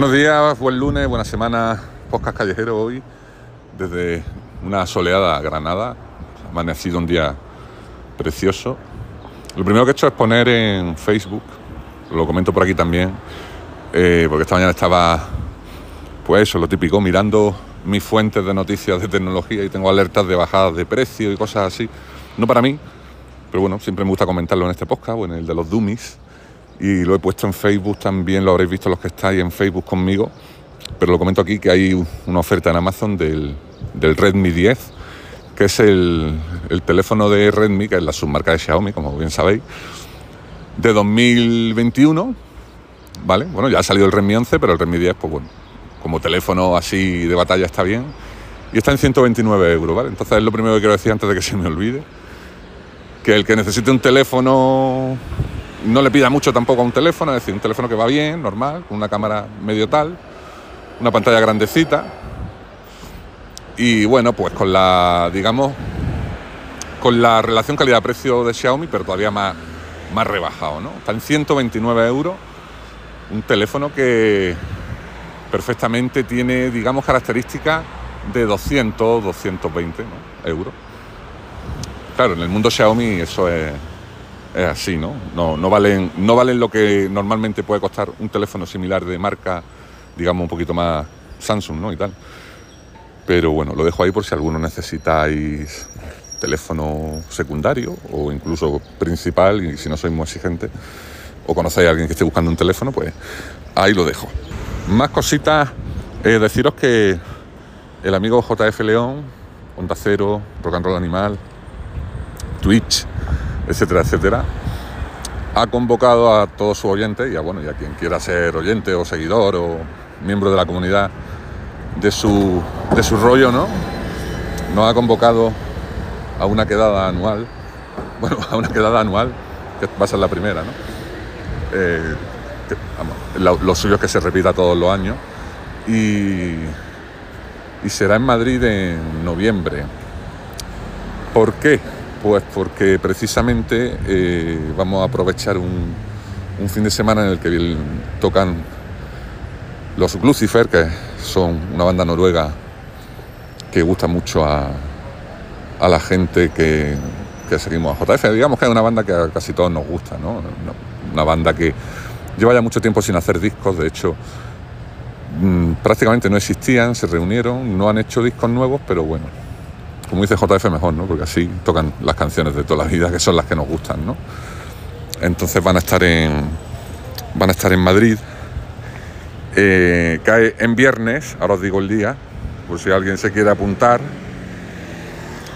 Buenos días, buen lunes, buena semana, podcast callejero hoy, desde una soleada Granada, ha amanecido un día precioso. Lo primero que he hecho es poner en Facebook, lo comento por aquí también, eh, porque esta mañana estaba, pues eso, lo típico, mirando mis fuentes de noticias de tecnología y tengo alertas de bajadas de precio y cosas así. No para mí, pero bueno, siempre me gusta comentarlo en este podcast o en el de los Dummies y lo he puesto en Facebook también, lo habréis visto los que estáis en Facebook conmigo, pero lo comento aquí que hay una oferta en Amazon del, Redmi 10, que es el, teléfono de Redmi, que es la submarca de Xiaomi, como bien sabéis, de 2021, ¿vale? Bueno, ya ha salido el Redmi 11, pero el Redmi 10, pues bueno, como teléfono así de batalla está bien, y está en 129 euros, ¿vale? Entonces es lo primero que quiero decir antes de que se me olvide, que el que necesite un teléfono no le pida mucho tampoco a un teléfono, es decir, un teléfono que va bien, normal, con una cámara medio tal, una pantalla grandecita. Y bueno, pues con la, digamos, con la relación calidad-precio de Xiaomi, pero todavía más, más rebajado, ¿no? Está en 129 euros, un teléfono que perfectamente tiene, digamos, características de 200, 220 euros. Claro, en el mundo Xiaomi eso es, es así, ¿no? ¿no? No, valen, no valen lo que normalmente puede costar un teléfono similar de marca, digamos, un poquito más Samsung, ¿no? Y tal. Pero bueno, lo dejo ahí por si alguno necesitáis teléfono secundario o incluso principal y si no sois muy exigentes o conocéis a alguien que esté buscando un teléfono, pues ahí lo dejo. Más cositas, eh, deciros que el amigo JF León, Onda Cero, Rock and Roll Animal, Twitch, etcétera, etcétera, ha convocado a todos sus oyentes y a, bueno, y a quien quiera ser oyente o seguidor o miembro de la comunidad de su, de su rollo, ¿no? Nos ha convocado a una quedada anual, bueno, a una quedada anual, que va a ser la primera, ¿no? Eh, lo, suyo es que se repita todos los años y, y será en Madrid en noviembre. ¿Por qué? Pues porque precisamente eh, vamos a aprovechar un, fin de semana en el que tocan los Lucifer, que son una banda noruega que gusta mucho a, la gente que, seguimos a JF. Digamos que es una banda que a casi todos nos gusta, ¿no? Una banda que lleva ya mucho tiempo sin hacer discos, de hecho mm, prácticamente no existían, se reunieron, no han hecho discos nuevos, pero bueno, como dice JF, mejor, ¿no? Porque así tocan las canciones de toda la vida, que son las que nos gustan, ¿no? Entonces van a estar en, van a estar en Madrid. Eh, cae en viernes, ahora os digo el día, por si alguien se quiere apuntar.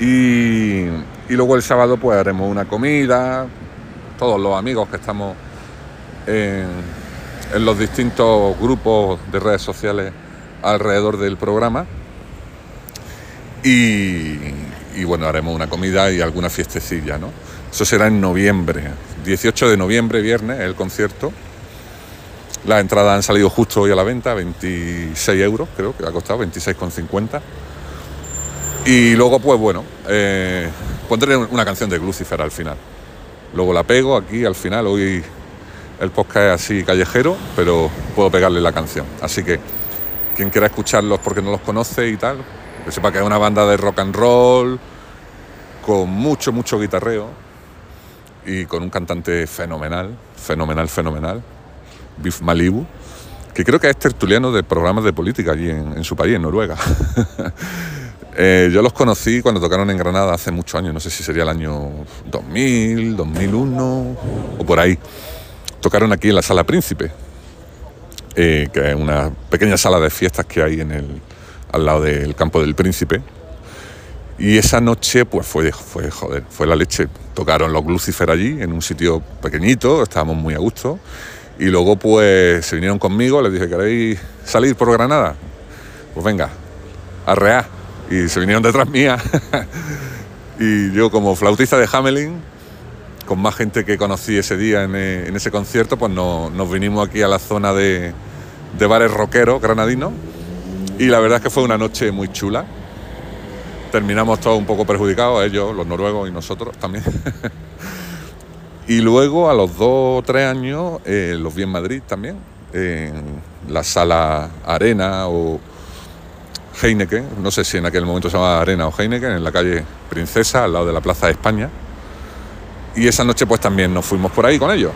Y, luego el sábado pues haremos una comida, todos los amigos que estamos en los distintos grupos de redes sociales alrededor del programa y, bueno, haremos una comida y alguna fiestecilla, ¿no? Eso será en noviembre, 18 de noviembre, viernes, el concierto. Las entradas han salido justo hoy a la venta, 26 euros creo que ha costado, 26,50. Y luego, pues bueno, eh, pondré una canción de Lucifer al final. Luego la pego aquí al final, hoy el podcast es así callejero, pero puedo pegarle la canción. Así que quien quiera escucharlos porque no los conoce y tal, que sepa que es una banda de rock and roll, con mucho, mucho guitarreo y con un cantante fenomenal, fenomenal, fenomenal, Biff Malibu, que creo que es tertuliano de programas de política allí en, su país, en Noruega. Eh, yo los conocí cuando tocaron en Granada hace muchos años, no sé si sería el año 2000, 2001 o por ahí. Tocaron aquí en la Sala Príncipe, eh, que es una pequeña sala de fiestas que hay en el, al lado del campo del príncipe. Y esa noche, pues fue, fue, joder, fue la leche. Tocaron los Lucifer allí, en un sitio pequeñito, estábamos muy a gusto. Y luego, pues, se vinieron conmigo, les dije, ¿queréis salir por Granada? Pues venga, arreá. Y se vinieron detrás mía. y yo, como flautista de Hamelin, con más gente que conocí ese día en, eh, ese concierto, pues nos vinimos aquí a la zona de, de bares rockeros granadinos y la verdad es que fue una noche muy chula. Terminamos todos un poco perjudicados, ellos, los noruegos y nosotros también. y luego a los dos o tres años eh, los vi en Madrid también, la sala Arena o Heineken, no sé si en aquel momento se llamaba Arena o Heineken, en la calle Princesa, al lado de la Plaza de España. Y esa noche pues también nos fuimos por ahí con ellos.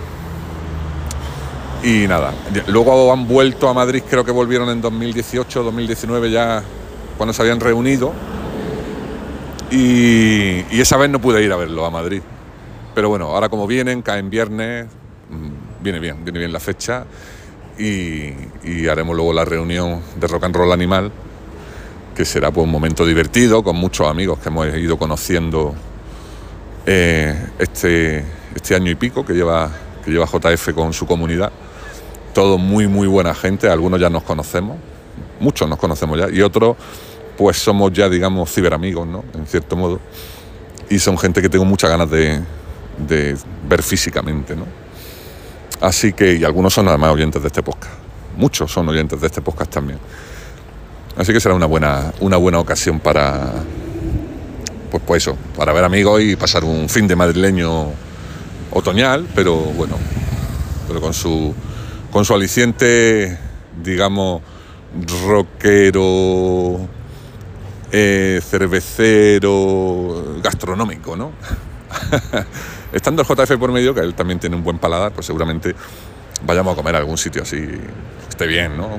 Y nada, luego han vuelto a Madrid, creo que volvieron en 2018, 2019 ya cuando se habían reunido. Y, esa vez no pude ir a verlo a Madrid. Pero bueno, ahora como vienen, caen viernes, mm, viene bien, viene bien la fecha y, haremos luego la reunión de rock and roll animal, que será pues un momento divertido con muchos amigos que hemos ido conociendo eh, este, este año y pico que lleva, que lleva JF con su comunidad. Todo muy, muy buena gente, algunos ya nos conocemos, muchos nos conocemos ya, y otros pues somos ya, digamos, ciberamigos, ¿no? En cierto modo. Y son gente que tengo muchas ganas de, ver físicamente. ¿no? Así que, y algunos son además oyentes de este podcast, muchos son oyentes de este podcast también. Así que será una buena, una buena ocasión para, pues, pues eso, para ver amigos y pasar un fin de madrileño otoñal, pero bueno, pero con su, con su aliciente, digamos, rockero, eh, cervecero, gastronómico, ¿no? Estando el JF por medio, que él también tiene un buen paladar, pues seguramente vayamos a comer a algún sitio así, esté bien, ¿no?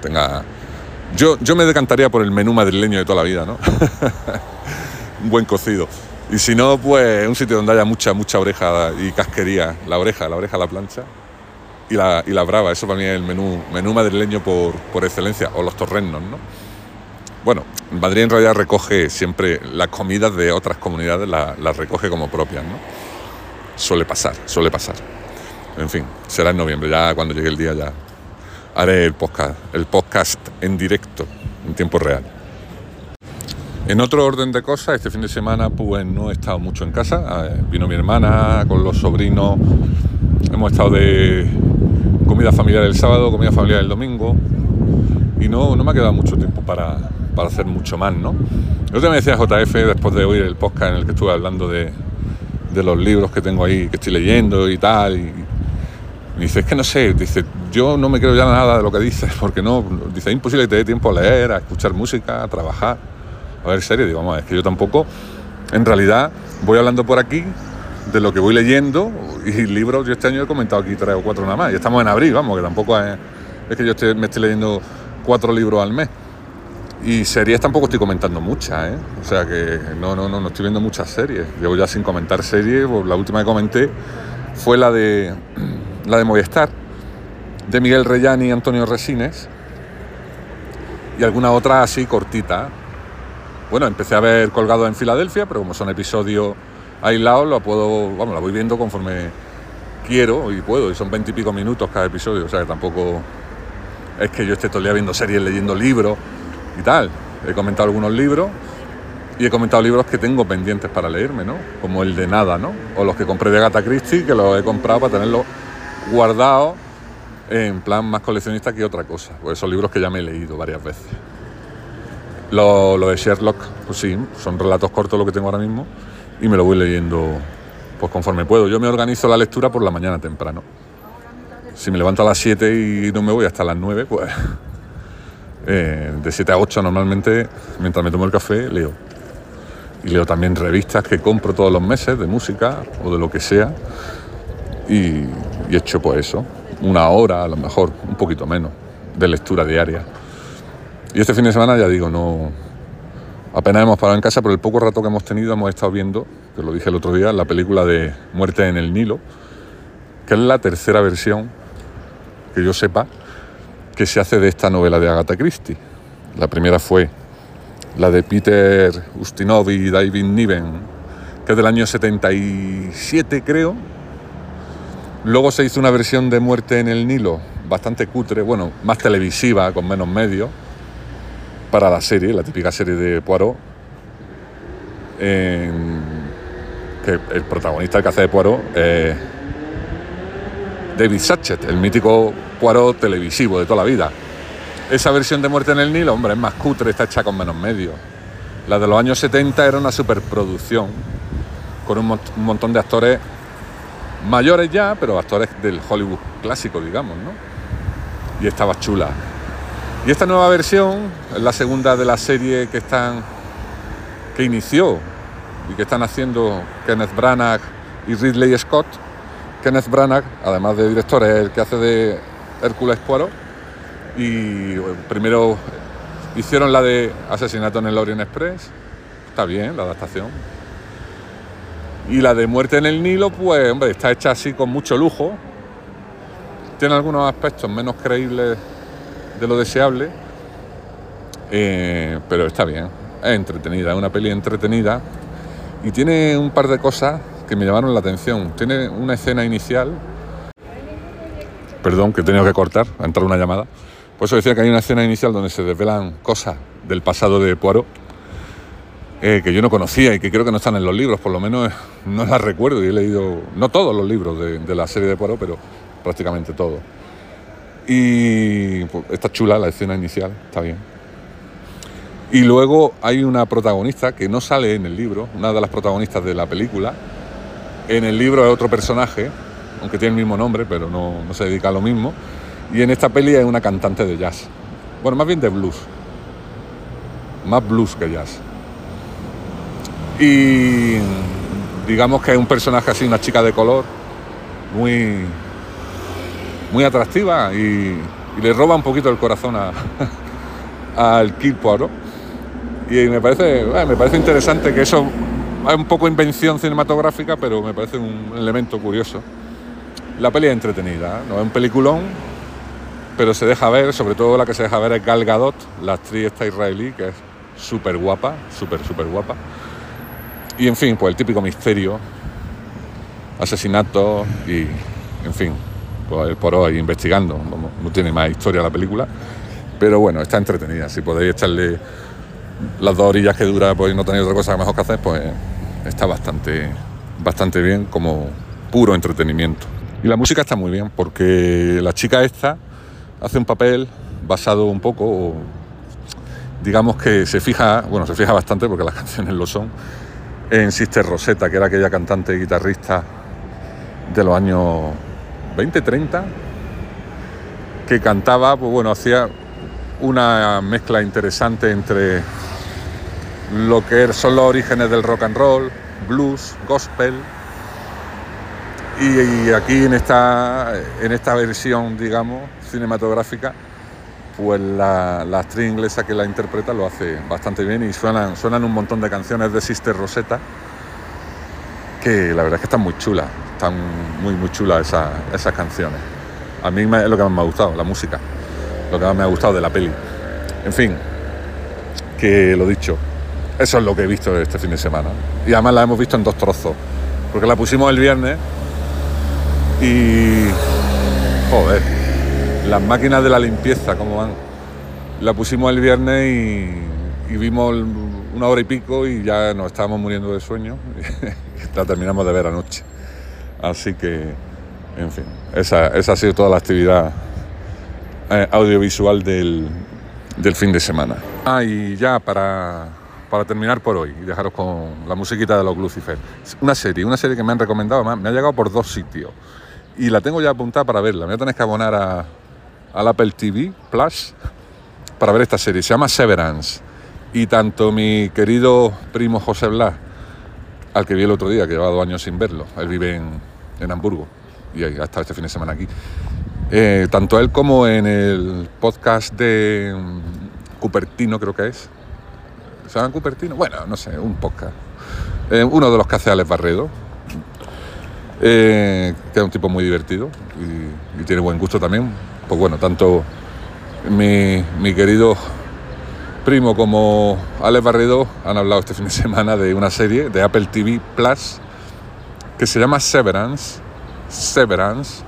Tenga... Yo, yo me decantaría por el menú madrileño de toda la vida, ¿no? un buen cocido. Y si no, pues un sitio donde haya mucha, mucha oreja y casquería. La oreja, la oreja a la plancha. Y la, y la brava, eso para mí es el menú, menú madrileño por, por excelencia. O los torrenos, ¿no? Bueno, Madrid en realidad recoge siempre las comidas de otras comunidades, las, recoge como propias, ¿no? Suele pasar, suele pasar. En fin, será en noviembre, ya cuando llegue el día ya haré el podcast, el podcast en directo, en tiempo real. En otro orden de cosas, este fin de semana pues no he estado mucho en casa. Eh, vino mi hermana con los sobrinos. Hemos estado de comida familiar el sábado, comida familiar el domingo. Y no, no me ha quedado mucho tiempo para, para hacer mucho más, ¿no? Yo te me decía JF después de oír el podcast en el que estuve hablando de, los libros que tengo ahí, que estoy leyendo y tal, y, me dice, es que no sé, dice, yo no me creo ya nada de lo que dices, porque no, dice, es imposible que te dé tiempo a leer, a escuchar música, a trabajar, a ver series, digo, vamos, es que yo tampoco, en realidad, voy hablando por aquí de lo que voy leyendo y libros, yo este año he comentado aquí tres o cuatro nada más, y estamos en abril, vamos, que tampoco es, es que yo me estoy leyendo cuatro libros al mes. Y series tampoco estoy comentando muchas, ¿eh? O sea que no, no, no, no estoy viendo muchas series. Llevo ya sin comentar series, la última que comenté fue la de la de Movistar, de Miguel Reyán y Antonio Resines. Y alguna otra así cortita. Bueno, empecé a ver colgado en Filadelfia, pero como son episodios aislados, lo puedo, vamos, la voy viendo conforme quiero y puedo. Y son veintipico minutos cada episodio, o sea que tampoco es que yo esté todo el día viendo series, leyendo libros y tal. He comentado algunos libros y he comentado libros que tengo pendientes para leerme, ¿no? Como el de Nada, ¿no? O los que compré de Agatha Christie, que los he comprado para tenerlos guardados en plan más coleccionista que otra cosa. Pues son libros que ya me he leído varias veces. Lo, lo, de Sherlock, pues sí, son relatos cortos lo que tengo ahora mismo y me lo voy leyendo pues conforme puedo. Yo me organizo la lectura por la mañana temprano. Si me levanto a las 7 y no me voy hasta las 9, pues eh, de 7 a 8 normalmente, mientras me tomo el café, leo. Y leo también revistas que compro todos los meses de música o de lo que sea. Y, y hecho pues eso, una hora a lo mejor, un poquito menos, de lectura diaria. Y este fin de semana ya digo, no, apenas hemos parado en casa, pero el poco rato que hemos tenido hemos estado viendo, que lo dije el otro día, la película de Muerte en el Nilo, que es la tercera versión, que yo sepa, que se hace de esta novela de Agatha Christie. La primera fue la de Peter Ustinov y David Niven, que es del año 77 creo. Luego se hizo una versión de Muerte en el Nilo, bastante cutre, bueno, más televisiva, con menos medios, para la serie, la típica serie de Poirot. que el protagonista que hace de Poirot es David Satchet, el mítico Poirot televisivo de toda la vida. Esa versión de Muerte en el Nilo, hombre, es más cutre, está hecha con menos medios. La de los años 70 era una superproducción, con un, montón de actores mayores ya, pero actores del Hollywood clásico, digamos, ¿no? y estaba chula. Y esta nueva versión es la segunda de la serie que están que inició y que están haciendo Kenneth Branagh y Ridley Scott. Kenneth Branagh, además de director, es el que hace de Hércules Poirot. Y primero hicieron la de Asesinato en el Orient Express. Está bien la adaptación. Y la de Muerte en el Nilo, pues, hombre, está hecha así con mucho lujo. Tiene algunos aspectos menos creíbles de lo deseable, eh, pero está bien. Es entretenida, es una peli entretenida y tiene un par de cosas que me llamaron la atención. Tiene una escena inicial, perdón, que he tenido que cortar, a entrar una llamada. Por eso decía que hay una escena inicial donde se desvelan cosas del pasado de Poirot eh, que yo no conocía y que creo que no están en los libros, por lo menos no las recuerdo y he leído, no todos los libros de, la serie de Poirot, pero prácticamente todos. Y pues, está chula la escena inicial, está bien. Y luego hay una protagonista que no sale en el libro, una de las protagonistas de la película. En el libro es otro personaje, aunque tiene el mismo nombre, pero no, no se dedica a lo mismo. Y en esta peli es una cantante de jazz. Bueno, más bien de blues. Más blues que jazz. Y digamos que es un personaje así, una chica de color, muy, muy atractiva y, le roba un poquito el corazón al Kid Poirot. Y me parece, me parece interesante que eso es un poco invención cinematográfica, pero me parece un elemento curioso. La peli es entretenida, ¿eh? no es un peliculón, pero se deja ver, sobre todo la que se deja ver es Gal Gadot, la actriz esta israelí, que es súper guapa, súper, súper guapa. Y en fin, pues el típico misterio, asesinato y, en fin, por hoy investigando. No, tiene más historia la película, pero bueno, está entretenida. Si podéis echarle las dos orillas que dura, pues no tenéis otra cosa mejor que hacer, pues está bastante, bastante bien como puro entretenimiento. Y la música está muy bien, porque la chica esta hace un papel basado un poco, digamos que se fija, bueno, se fija bastante porque las canciones lo son, en Sister Rosetta, que era aquella cantante y guitarrista de los años 20, 30, que cantaba, pues bueno, hacía una mezcla interesante entre lo que son los orígenes del rock and roll, blues, gospel, y, aquí en esta, en esta versión, digamos, cinematográfica, pues la, actriz inglesa que la interpreta lo hace bastante bien y suenan, suenan un montón de canciones de Sister Rosetta que la verdad es que están muy chulas, están muy muy chulas esas, esas canciones. A mí es lo que más me ha gustado, la música, lo que más me ha gustado de la peli. En fin, que lo dicho, eso es lo que he visto este fin de semana. Y además la hemos visto en dos trozos, porque la pusimos el viernes y... Joder, las máquinas de la limpieza, ¿cómo van? La pusimos el viernes y, vimos una hora y pico y ya nos estábamos muriendo de sueño. la terminamos de ver anoche. Así que, en fin, esa, ha sido toda la actividad eh, audiovisual del, fin de semana. Ah, y ya para, para terminar por hoy y dejaros con la musiquita de los Lucifer. Una serie, una serie que me han recomendado, me ha llegado por dos sitios y la tengo ya apuntada para verla. Me voy a tener que abonar a, al Apple TV Plus para ver esta serie. Se llama Severance. Y tanto mi querido primo José Blas, al que vi el otro día, que lleva dos años sin verlo, él vive en, Hamburgo y ha estado este fin de semana aquí. Eh, tanto él como en el podcast de mm, Cupertino, creo que es. ¿Se llama Cupertino? Bueno, no sé, un podcast. Eh, uno de los que hace Alex Barredo, eh, que es un tipo muy divertido y, tiene buen gusto también. Pues bueno, tanto mi, querido primo como Alex Barredo han hablado este fin de semana de una serie de Apple TV Plus que se llama Severance, Severance,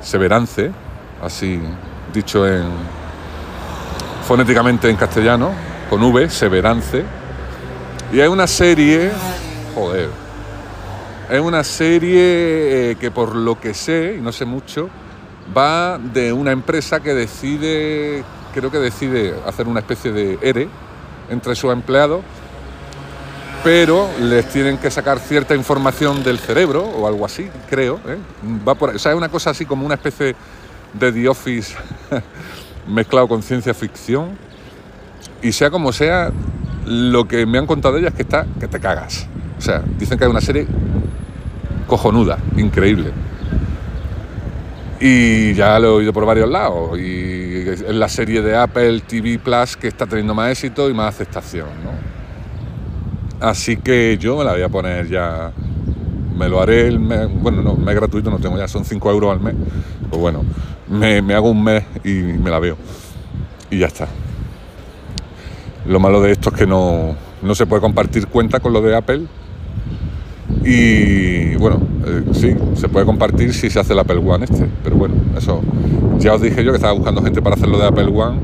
Severance, así dicho en fonéticamente en castellano, con V, Severance. Y hay una serie, joder, es una serie eh, que por lo que sé, y no sé mucho, va de una empresa que decide, creo que decide hacer una especie de ERE entre sus empleados, pero les tienen que sacar cierta información del cerebro o algo así, creo. ¿eh? O sea, es una cosa así como una especie de The Office mezclado con ciencia ficción. Y sea como sea, lo que me han contado de ella es que está que te cagas. O sea, dicen que hay una serie cojonuda, increíble. Y ya lo he oído por varios lados. Y es la serie de Apple TV Plus que está teniendo más éxito y más aceptación. ¿no? Así que yo me la voy a poner ya. Me lo haré el mes. Bueno, no, mes gratuito no tengo ya, son 5 euros al mes. Pues bueno, me, me hago un mes y me la veo. Y ya está. Lo malo de esto es que no, no se puede compartir cuenta con lo de Apple. Y bueno, eh, sí, se puede compartir si se hace el Apple One este. Pero bueno, eso. Ya os dije yo que estaba buscando gente para hacerlo de Apple One.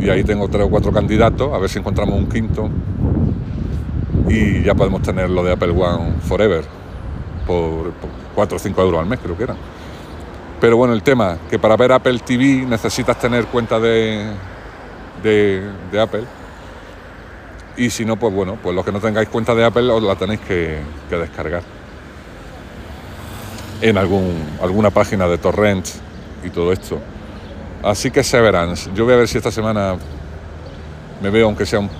Y ahí tengo tres o cuatro candidatos, a ver si encontramos un quinto. Y ya podemos tener lo de Apple One Forever. Por, por 4 o 5 euros al mes, creo que era. Pero bueno, el tema, que para ver Apple TV necesitas tener cuenta de, de, Apple. Y si no, pues bueno, pues los que no tengáis cuenta de Apple os la tenéis que, que descargar en algún, alguna página de torrent y todo esto. Así que Severance, yo voy a ver si esta semana me veo, aunque sea un,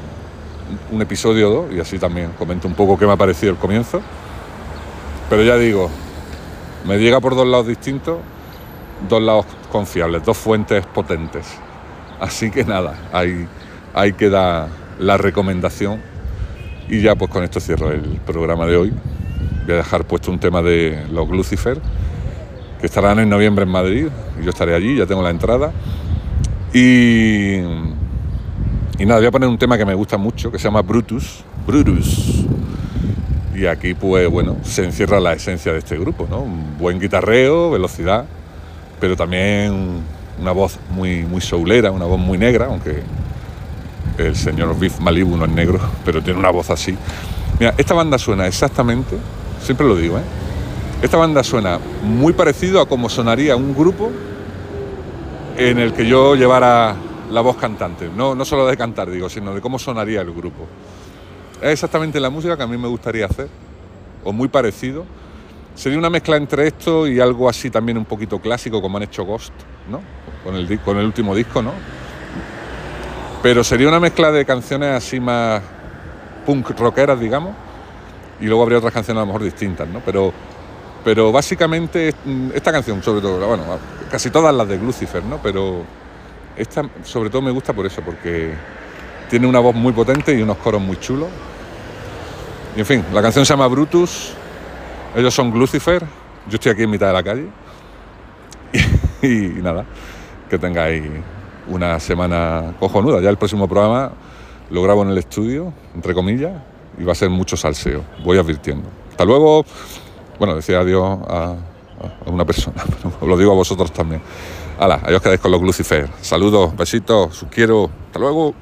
un episodio o dos, y así también comento un poco qué me ha parecido el comienzo. Pero ya digo, me llega por dos lados distintos, dos lados confiables, dos fuentes potentes. Así que nada, ahí, ahí queda la recomendación. Y ya pues con esto cierro el programa de hoy. Voy a dejar puesto un tema de los Lucifer, que estarán en noviembre en Madrid. Y yo estaré allí, ya tengo la entrada. Y, y nada, voy a poner un tema que me gusta mucho, que se llama Brutus. Brutus. Y aquí pues bueno, se encierra la esencia de este grupo, ¿no? Un buen guitarreo, velocidad, pero también una voz muy, muy soulera, una voz muy negra, aunque el señor Biff Malibu no es negro, pero tiene una voz así. Mira, esta banda suena exactamente, siempre lo digo, ¿eh? Esta banda suena muy parecido a como sonaría un grupo en el que yo llevara la voz cantante, no, no solo de cantar, digo, sino de cómo sonaría el grupo. Es exactamente la música que a mí me gustaría hacer, o muy parecido. Sería una mezcla entre esto y algo así también un poquito clásico, como han hecho Ghost, ¿no? Con el, con el último disco, ¿no? Pero sería una mezcla de canciones así más punk rockeras, digamos, y luego habría otras canciones a lo mejor distintas, ¿no? Pero, pero básicamente esta canción, sobre todo, bueno, casi todas las de Lucifer, ¿no? Pero esta sobre todo me gusta por eso, porque tiene una voz muy potente y unos coros muy chulos. Y en fin, la canción se llama Brutus, ellos son Lucifer, yo estoy aquí en mitad de la calle. Y, nada, que tengáis una semana cojonuda. Ya el próximo programa lo grabo en el estudio, entre comillas, y va a ser mucho salseo. Voy advirtiendo. Hasta luego. Bueno, decía adiós a, a una persona, pero lo digo a vosotros también. Hala, os quedáis con los Lucifer. Saludos, besitos, os quiero. Hasta luego.